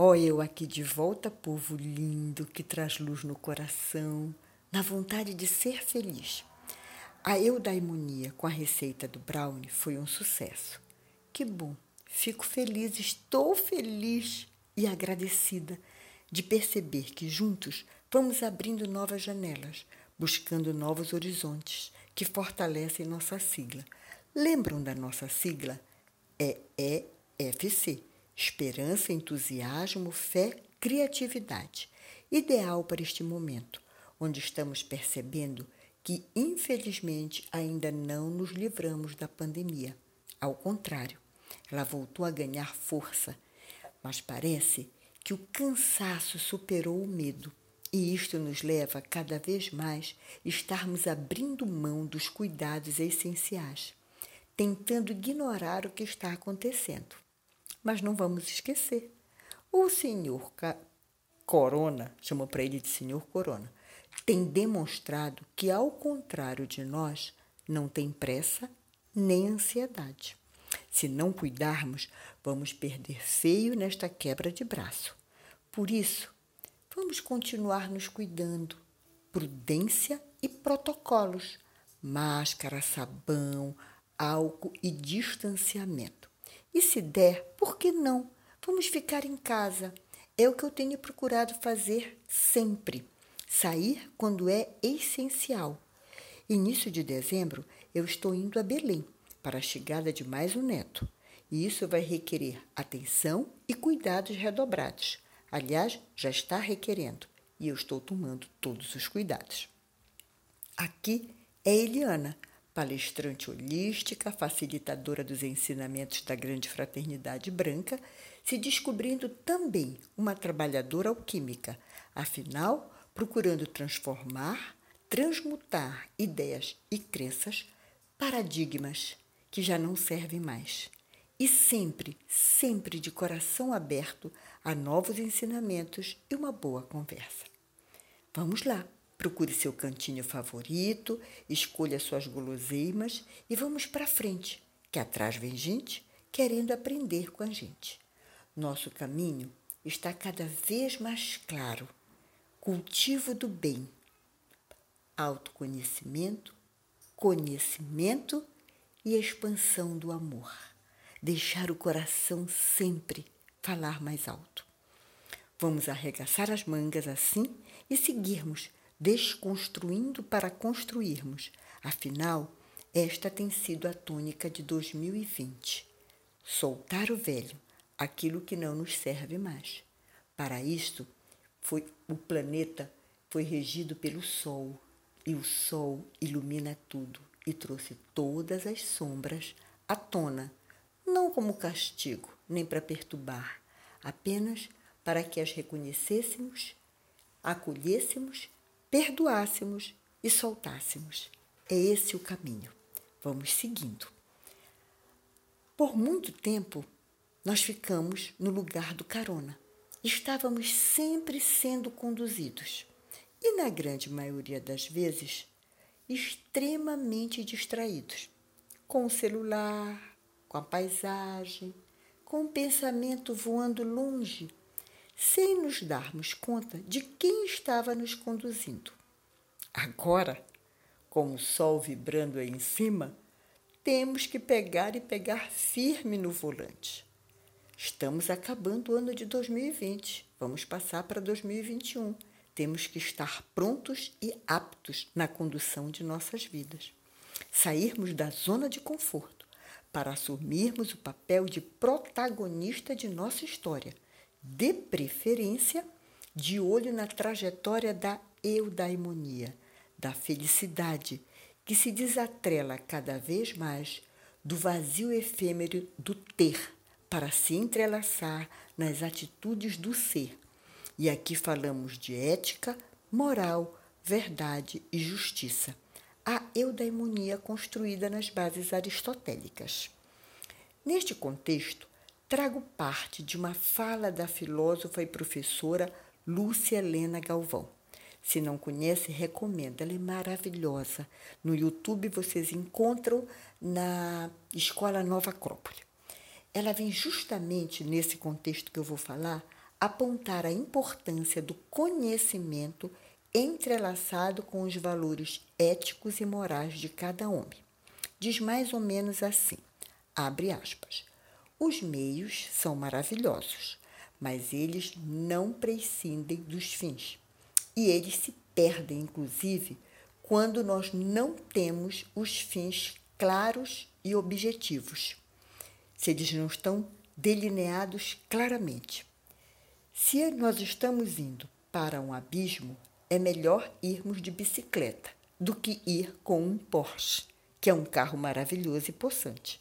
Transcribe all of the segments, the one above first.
Ó, oh, eu aqui de volta, povo lindo que traz luz no coração, na vontade de ser feliz. A eudaimonia com a receita do brownie foi um sucesso. Que bom, fico feliz, estou feliz e agradecida de perceber que juntos vamos abrindo novas janelas, buscando novos horizontes que fortalecem nossa sigla. Lembram da nossa sigla? É EFC Esperança, entusiasmo, fé, criatividade. Ideal para este momento, onde estamos percebendo que, infelizmente, ainda não nos livramos da pandemia. Ao contrário, ela voltou a ganhar força, mas parece que o cansaço superou o medo. E isto nos leva cada vez mais estarmos abrindo mão dos cuidados essenciais, tentando ignorar o que está acontecendo. Mas não vamos esquecer. O senhor Corona, chamou para ele de senhor Corona, tem demonstrado que, ao contrário de nós, não tem pressa nem ansiedade. Se não cuidarmos, vamos perder feio nesta quebra de braço. Por isso, vamos continuar nos cuidando. Prudência e protocolos: máscara, sabão, álcool e distanciamento. E se der, por que não? Vamos ficar em casa. É o que eu tenho procurado fazer sempre. Sair quando é essencial. Início de dezembro, eu estou indo a Belém para a chegada de mais um neto. E isso vai requerer atenção e cuidados redobrados. Aliás, já está requerendo e eu estou tomando todos os cuidados. Aqui é Eliana, palestrante holística, facilitadora dos ensinamentos da Grande Fraternidade Branca, se descobrindo também uma trabalhadora alquímica, afinal, procurando transformar, transmutar ideias e crenças, paradigmas que já não servem mais. E sempre, sempre de coração aberto a novos ensinamentos e uma boa conversa. Vamos lá! Procure seu cantinho favorito, escolha suas guloseimas e vamos para frente, que atrás vem gente querendo aprender com a gente. Nosso caminho está cada vez mais claro. Cultivo do bem, autoconhecimento, conhecimento e expansão do amor. Deixar o coração sempre falar mais alto. Vamos arregaçar as mangas assim e seguirmos desconstruindo para construirmos. Afinal, esta tem sido a tônica de 2020. Soltar o velho, aquilo que não nos serve mais. Para isto, foi o planeta foi regido pelo sol, e o sol ilumina tudo e trouxe todas as sombras à tona, não como castigo, nem para perturbar, apenas para que as reconhecêssemos, acolhêssemos perdoássemos e soltássemos. É esse o caminho. Vamos seguindo. Por muito tempo, nós ficamos no lugar do carona. Estávamos sempre sendo conduzidos e, na grande maioria das vezes, extremamente distraídos com o celular, com a paisagem, com o pensamento voando longe sem nos darmos conta de quem estava nos conduzindo. Agora, com o sol vibrando aí em cima, temos que pegar e pegar firme no volante. Estamos acabando o ano de 2020, vamos passar para 2021. Temos que estar prontos e aptos na condução de nossas vidas. Sairmos da zona de conforto para assumirmos o papel de protagonista de nossa história de preferência de olho na trajetória da eudaimonia, da felicidade, que se desatrela cada vez mais do vazio efêmero do ter para se entrelaçar nas atitudes do ser. E aqui falamos de ética, moral, verdade e justiça. A eudaimonia construída nas bases aristotélicas. Neste contexto, trago parte de uma fala da filósofa e professora Lúcia Helena Galvão. Se não conhece, recomendo, ela é maravilhosa. No YouTube vocês encontram na Escola Nova Acrópole. Ela vem justamente nesse contexto que eu vou falar apontar a importância do conhecimento entrelaçado com os valores éticos e morais de cada homem. Diz mais ou menos assim: abre aspas. Os meios são maravilhosos, mas eles não prescindem dos fins. E eles se perdem, inclusive, quando nós não temos os fins claros e objetivos, se eles não estão delineados claramente. Se nós estamos indo para um abismo, é melhor irmos de bicicleta do que ir com um Porsche, que é um carro maravilhoso e possante.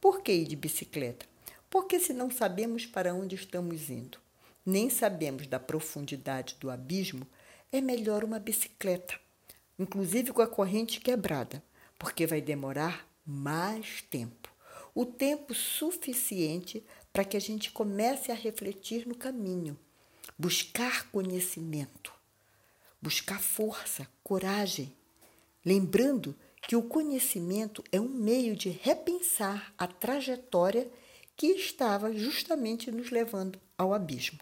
Por que ir de bicicleta? Porque se não sabemos para onde estamos indo, nem sabemos da profundidade do abismo, é melhor uma bicicleta, inclusive com a corrente quebrada, porque vai demorar mais tempo o tempo suficiente para que a gente comece a refletir no caminho, buscar conhecimento, buscar força, coragem, lembrando que o conhecimento é um meio de repensar a trajetória que estava justamente nos levando ao abismo.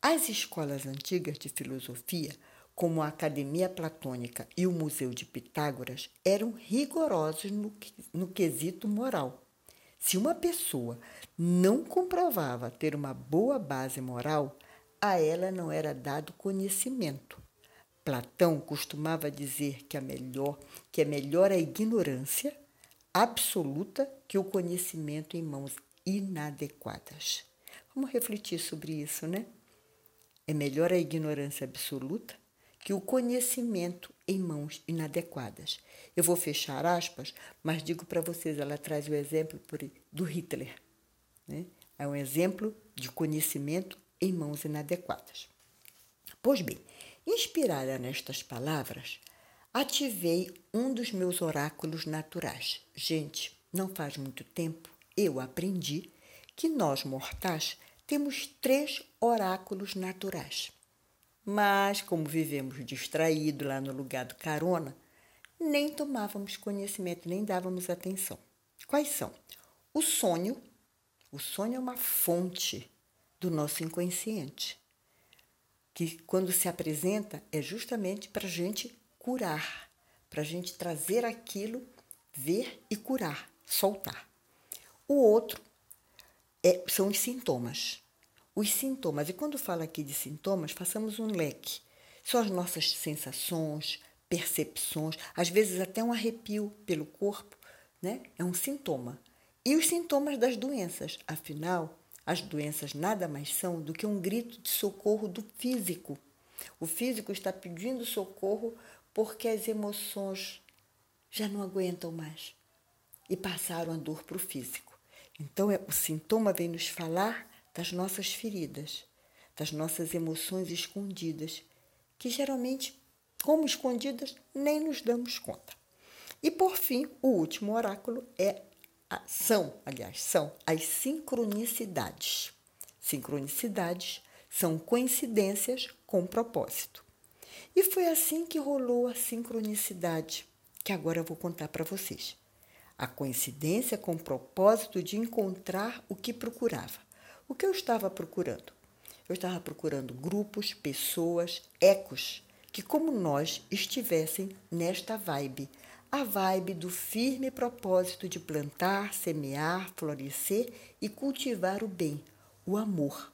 As escolas antigas de filosofia, como a Academia Platônica e o Museu de Pitágoras, eram rigorosos no, no quesito moral. Se uma pessoa não comprovava ter uma boa base moral, a ela não era dado conhecimento. Platão costumava dizer que, a melhor, que é melhor a ignorância absoluta que o conhecimento em mãos inadequadas. Vamos refletir sobre isso, né? É melhor a ignorância absoluta que o conhecimento em mãos inadequadas. Eu vou fechar aspas, mas digo para vocês, ela traz o exemplo do Hitler. Né? É um exemplo de conhecimento em mãos inadequadas. Pois bem, inspirada nestas palavras, ativei um dos meus oráculos naturais. Gente, não faz muito tempo eu aprendi que nós mortais temos três oráculos naturais. Mas, como vivemos distraídos lá no lugar do carona, nem tomávamos conhecimento, nem dávamos atenção. Quais são? O sonho. O sonho é uma fonte do nosso inconsciente, que quando se apresenta é justamente para a gente curar, para a gente trazer aquilo, ver e curar, soltar. O outro é, são os sintomas. Os sintomas, e quando falo aqui de sintomas, façamos um leque. São as nossas sensações, percepções, às vezes até um arrepio pelo corpo, né? É um sintoma. E os sintomas das doenças, afinal, as doenças nada mais são do que um grito de socorro do físico. O físico está pedindo socorro porque as emoções já não aguentam mais e passaram a dor para o físico. Então, é, o sintoma vem nos falar das nossas feridas, das nossas emoções escondidas, que geralmente, como escondidas, nem nos damos conta. E por fim, o último oráculo é são, aliás, são as sincronicidades. Sincronicidades são coincidências com propósito. E foi assim que rolou a sincronicidade, que agora eu vou contar para vocês a coincidência com o propósito de encontrar o que procurava. O que eu estava procurando? Eu estava procurando grupos, pessoas, ecos que, como nós, estivessem nesta vibe, a vibe do firme propósito de plantar, semear, florescer e cultivar o bem, o amor.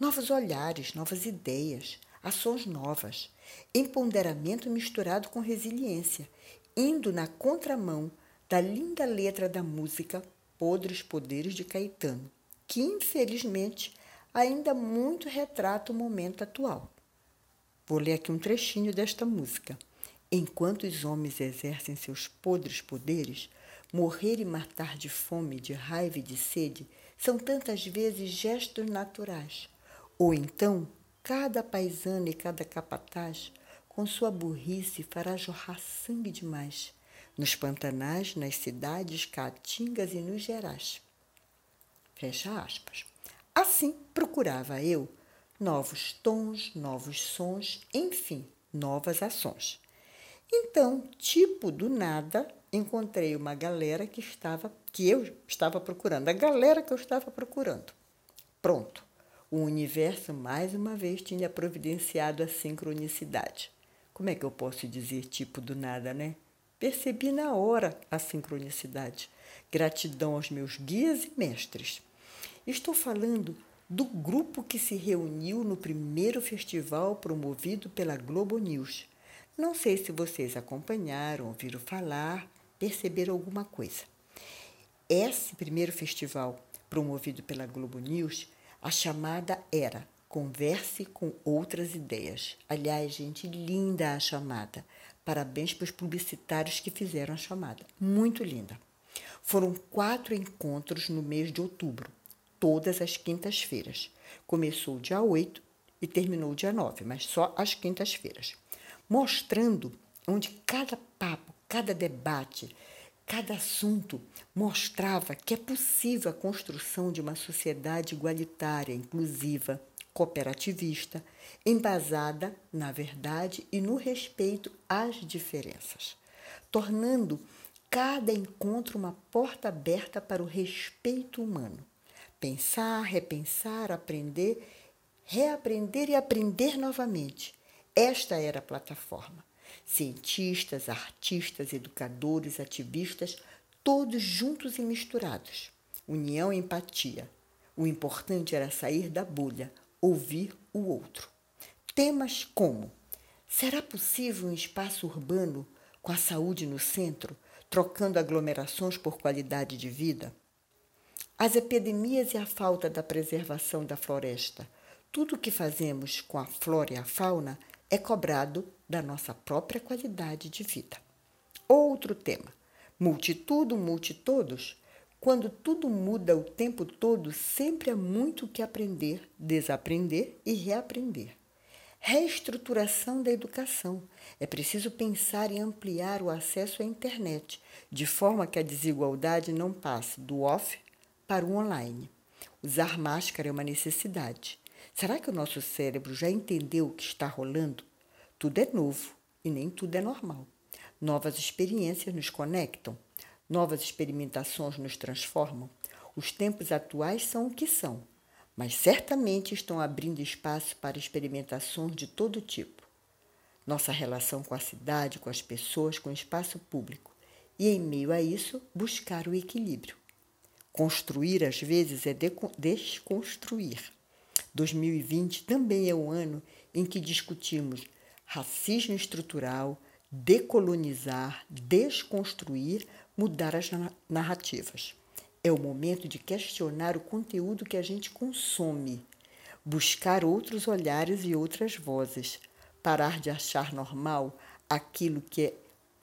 Novos olhares, novas ideias, ações novas, empoderamento misturado com resiliência, indo na contramão da linda letra da música Podres Poderes de Caetano, que infelizmente ainda muito retrata o momento atual. Vou ler aqui um trechinho desta música. Enquanto os homens exercem seus podres poderes, morrer e matar de fome, de raiva e de sede são tantas vezes gestos naturais. Ou então, cada paisano e cada capataz, com sua burrice, fará jorrar sangue demais nos Pantanais, nas cidades, caatingas e nos Gerais. Fecha aspas. Assim procurava eu novos tons, novos sons, enfim, novas ações. Então, tipo do nada, encontrei uma galera que estava que eu estava procurando, a galera que eu estava procurando. Pronto. O universo mais uma vez tinha providenciado a sincronicidade. Como é que eu posso dizer tipo do nada, né? Percebi na hora a sincronicidade. Gratidão aos meus guias e mestres. Estou falando do grupo que se reuniu no primeiro festival promovido pela Globo News. Não sei se vocês acompanharam, ouviram falar, perceberam alguma coisa. Esse primeiro festival promovido pela Globo News, a chamada era Converse com Outras Ideias. Aliás, gente, linda a chamada. Parabéns para os publicitários que fizeram a chamada. Muito linda. Foram quatro encontros no mês de outubro todas as quintas-feiras. Começou dia 8 e terminou dia 9, mas só às quintas-feiras. Mostrando onde cada papo, cada debate, cada assunto mostrava que é possível a construção de uma sociedade igualitária, inclusiva, cooperativista, embasada na verdade e no respeito às diferenças, tornando cada encontro uma porta aberta para o respeito humano Pensar, repensar, aprender, reaprender e aprender novamente. Esta era a plataforma. Cientistas, artistas, educadores, ativistas, todos juntos e misturados. União e empatia. O importante era sair da bolha, ouvir o outro. Temas como: será possível um espaço urbano com a saúde no centro, trocando aglomerações por qualidade de vida? As epidemias e a falta da preservação da floresta. Tudo o que fazemos com a flora e a fauna é cobrado da nossa própria qualidade de vida. Outro tema: multitudo, multitodos. Quando tudo muda o tempo todo, sempre há muito o que aprender, desaprender e reaprender. Reestruturação da educação. É preciso pensar em ampliar o acesso à internet, de forma que a desigualdade não passe do off para o online. Usar máscara é uma necessidade. Será que o nosso cérebro já entendeu o que está rolando? Tudo é novo e nem tudo é normal. Novas experiências nos conectam, novas experimentações nos transformam. Os tempos atuais são o que são, mas certamente estão abrindo espaço para experimentações de todo tipo. Nossa relação com a cidade, com as pessoas, com o espaço público. E, em meio a isso, buscar o equilíbrio. Construir, às vezes, é desconstruir. 2020 também é o ano em que discutimos racismo estrutural, decolonizar, desconstruir, mudar as narrativas. É o momento de questionar o conteúdo que a gente consome, buscar outros olhares e outras vozes, parar de achar normal aquilo que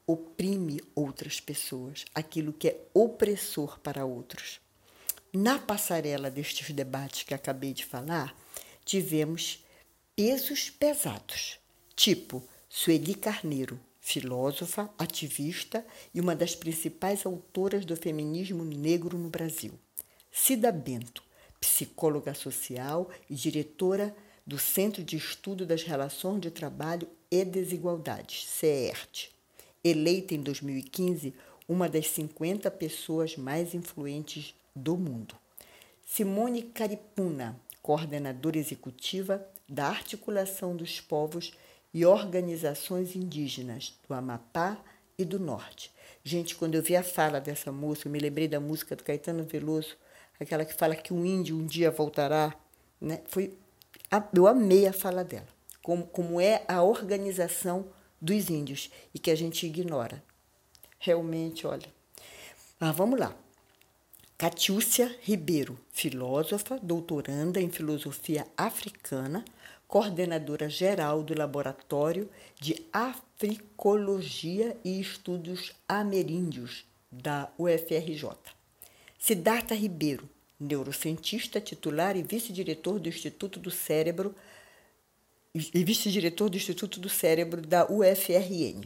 oprime outras pessoas, aquilo que é opressor para outros. Na passarela destes debates que acabei de falar, tivemos pesos pesados, tipo Sueli Carneiro, filósofa, ativista e uma das principais autoras do feminismo negro no Brasil. Cida Bento, psicóloga social e diretora do Centro de Estudo das Relações de Trabalho e Desigualdades, CERT. Eleita em 2015 uma das 50 pessoas mais influentes do mundo. Simone Caripuna, coordenadora executiva da Articulação dos Povos e Organizações Indígenas do Amapá e do Norte. Gente, quando eu vi a fala dessa música, eu me lembrei da música do Caetano Veloso, aquela que fala que o índio um dia voltará, né? Foi eu amei a fala dela, como, como é a organização dos índios e que a gente ignora. Realmente, olha. Mas vamos lá. Catiúcia Ribeiro, filósofa, doutoranda em filosofia africana, coordenadora geral do Laboratório de Africologia e Estudos Ameríndios da UFRJ. Siddhartha Ribeiro, neurocientista titular e vice-diretor do Instituto do Cérebro e vice-diretor do Instituto do Cérebro da UFRN.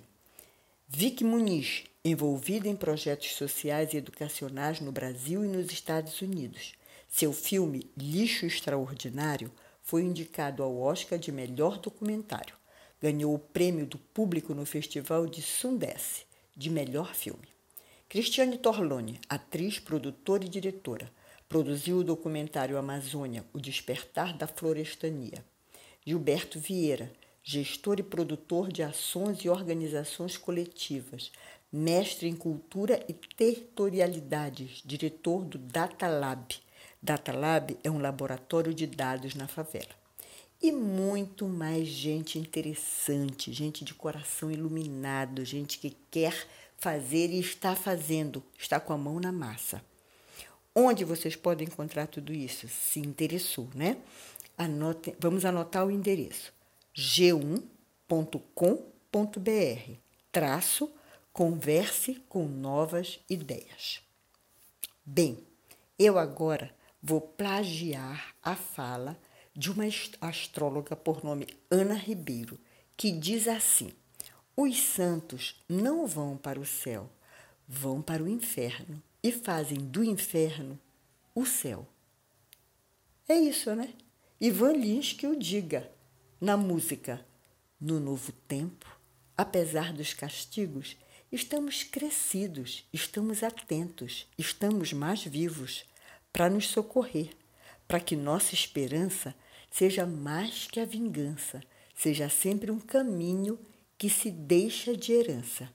Vic Muniz, envolvida em projetos sociais e educacionais no Brasil e nos Estados Unidos. Seu filme Lixo Extraordinário foi indicado ao Oscar de melhor documentário. Ganhou o prêmio do público no Festival de Sundance de melhor filme. Cristiane Torlone, atriz, produtora e diretora, Produziu o documentário Amazônia, O Despertar da Florestania. Gilberto Vieira, gestor e produtor de ações e organizações coletivas, mestre em cultura e territorialidades, diretor do Data Lab. Data Lab é um laboratório de dados na favela. E muito mais gente interessante, gente de coração iluminado, gente que quer fazer e está fazendo, está com a mão na massa. Onde vocês podem encontrar tudo isso? Se interessou, né? Anotem, vamos anotar o endereço: g1.com.br traço converse com novas ideias. Bem, eu agora vou plagiar a fala de uma astróloga por nome Ana Ribeiro, que diz assim: Os santos não vão para o céu, vão para o inferno e fazem do inferno o céu. É isso, né? Ivan Lins que o diga na música No Novo Tempo, apesar dos castigos, estamos crescidos, estamos atentos, estamos mais vivos para nos socorrer, para que nossa esperança seja mais que a vingança, seja sempre um caminho que se deixa de herança.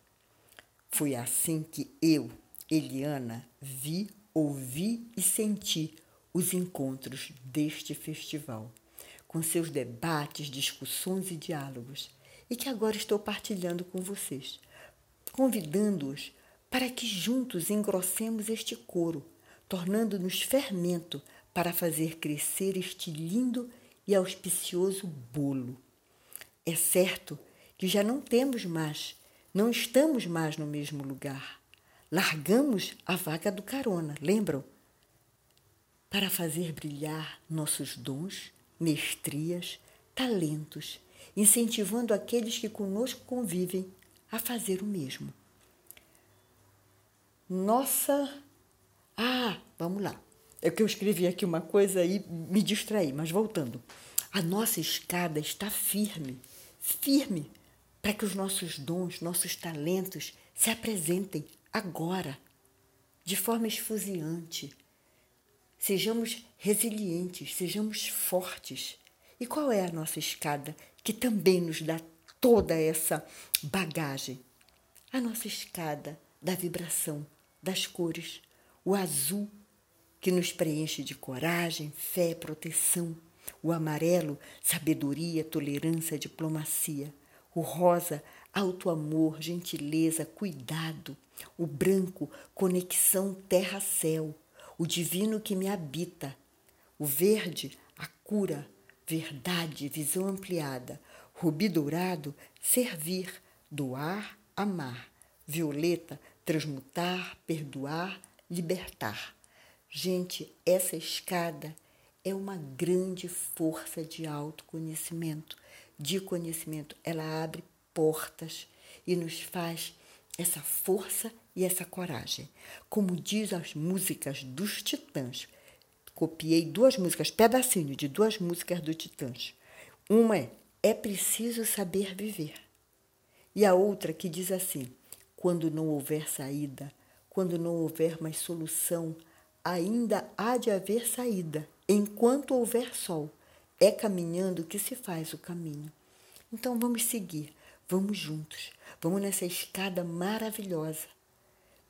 Foi assim que eu, Eliana, vi, ouvi e senti os encontros deste festival, com seus debates, discussões e diálogos, e que agora estou partilhando com vocês, convidando-os para que juntos engrossemos este coro, tornando-nos fermento para fazer crescer este lindo e auspicioso bolo. É certo que já não temos mais, não estamos mais no mesmo lugar. Largamos a vaga do carona, lembram? Para fazer brilhar nossos dons, mestrias, talentos, incentivando aqueles que conosco convivem a fazer o mesmo. Nossa. Ah, vamos lá. É que eu escrevi aqui uma coisa e me distraí, mas voltando. A nossa escada está firme, firme, para que os nossos dons, nossos talentos se apresentem agora, de forma esfuziante. Sejamos resilientes, sejamos fortes. E qual é a nossa escada que também nos dá toda essa bagagem? A nossa escada da vibração, das cores, o azul que nos preenche de coragem, fé, proteção. O amarelo, sabedoria, tolerância, diplomacia. O rosa, alto amor, gentileza, cuidado. O branco, conexão terra-céu. O divino que me habita. O verde, a cura, verdade, visão ampliada. Rubi dourado, servir, doar, amar. Violeta, transmutar, perdoar, libertar. Gente, essa escada é uma grande força de autoconhecimento, de conhecimento. Ela abre portas e nos faz essa força e essa coragem. Como diz as músicas dos Titãs. Copiei duas músicas, pedacinho de duas músicas do Titãs. Uma é É preciso saber viver. E a outra que diz assim: quando não houver saída, quando não houver mais solução, ainda há de haver saída. Enquanto houver sol, é caminhando que se faz o caminho. Então vamos seguir, vamos juntos, vamos nessa escada maravilhosa.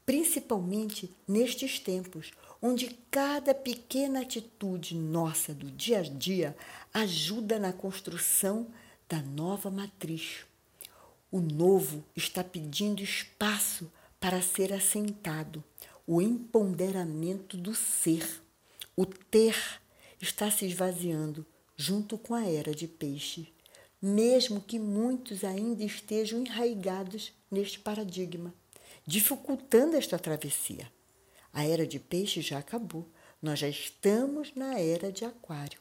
Principalmente nestes tempos, onde cada pequena atitude nossa do dia a dia ajuda na construção da nova matriz. O novo está pedindo espaço para ser assentado, o empoderamento do ser. O ter está se esvaziando junto com a era de peixe, mesmo que muitos ainda estejam enraigados neste paradigma, dificultando esta travessia. A era de peixe já acabou, nós já estamos na era de aquário.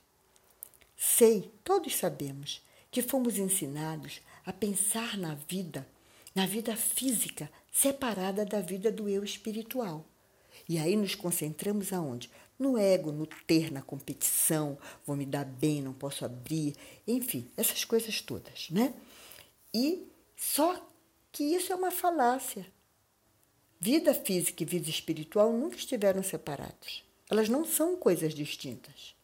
Sei, todos sabemos, que fomos ensinados a pensar na vida, na vida física, separada da vida do eu espiritual. E aí nos concentramos aonde? no ego, no ter, na competição, vou me dar bem, não posso abrir, enfim, essas coisas todas, né? E só que isso é uma falácia. Vida física e vida espiritual nunca estiveram separados. elas não são coisas distintas.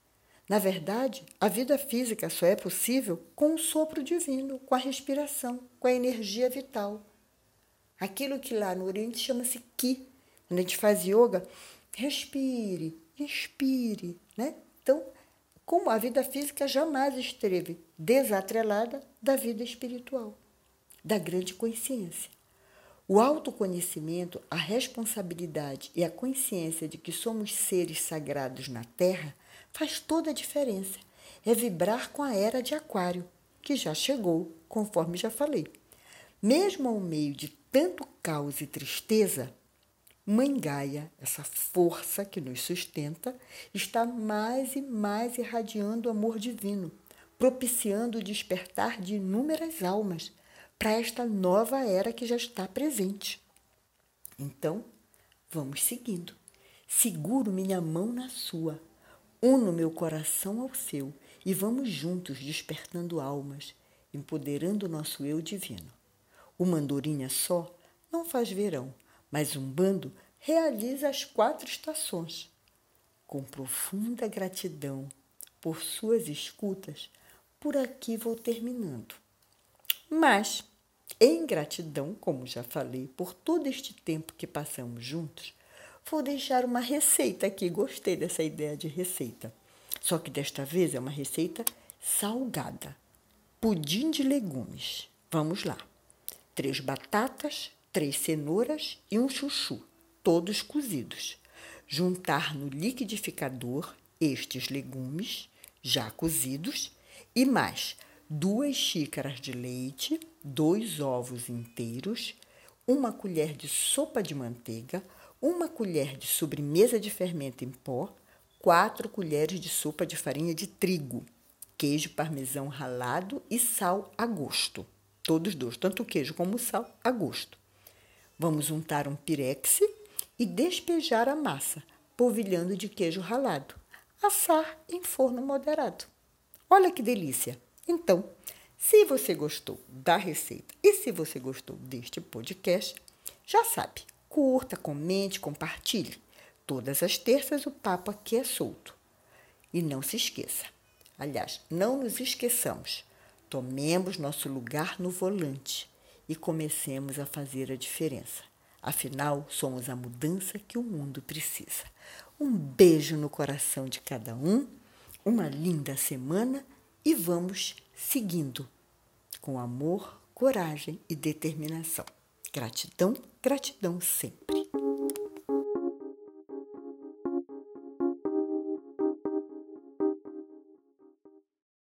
Na verdade, a vida física só é possível com o sopro divino, com a respiração, com a energia vital. Aquilo que lá no Oriente chama-se Ki. Quando a gente faz yoga, respire, inspire, né? Então, como a vida física jamais esteve desatrelada da vida espiritual, da grande consciência. O autoconhecimento, a responsabilidade e a consciência de que somos seres sagrados na Terra faz toda a diferença. É vibrar com a era de Aquário, que já chegou, conforme já falei. Mesmo ao meio de tanto caos e tristeza, Mãe Gaia, essa força que nos sustenta, está mais e mais irradiando o amor divino, propiciando o despertar de inúmeras almas para esta nova era que já está presente. Então, vamos seguindo. Seguro minha mão na sua, uno meu coração ao seu e vamos juntos despertando almas, empoderando o nosso eu divino. Uma andorinha só não faz verão, mas um bando realiza as quatro estações. Com profunda gratidão por suas escutas, por aqui vou terminando. Mas, em gratidão, como já falei, por todo este tempo que passamos juntos, vou deixar uma receita aqui. Gostei dessa ideia de receita. Só que desta vez é uma receita salgada. Pudim de legumes. Vamos lá. Três batatas, três cenouras e um chuchu, todos cozidos. Juntar no liquidificador estes legumes já cozidos e mais duas xícaras de leite, dois ovos inteiros, uma colher de sopa de manteiga, uma colher de sobremesa de fermento em pó, quatro colheres de sopa de farinha de trigo, queijo parmesão ralado e sal a gosto. Todos dois, tanto o queijo como o sal a gosto. Vamos untar um pirex e despejar a massa, polvilhando de queijo ralado. Assar em forno moderado. Olha que delícia! Então, se você gostou da receita e se você gostou deste podcast, já sabe, curta, comente, compartilhe. Todas as terças o papo aqui é solto. E não se esqueça, aliás, não nos esqueçamos, tomemos nosso lugar no volante e comecemos a fazer a diferença. Afinal, somos a mudança que o mundo precisa. Um beijo no coração de cada um, uma linda semana e vamos seguindo com amor, coragem e determinação. Gratidão, gratidão sempre.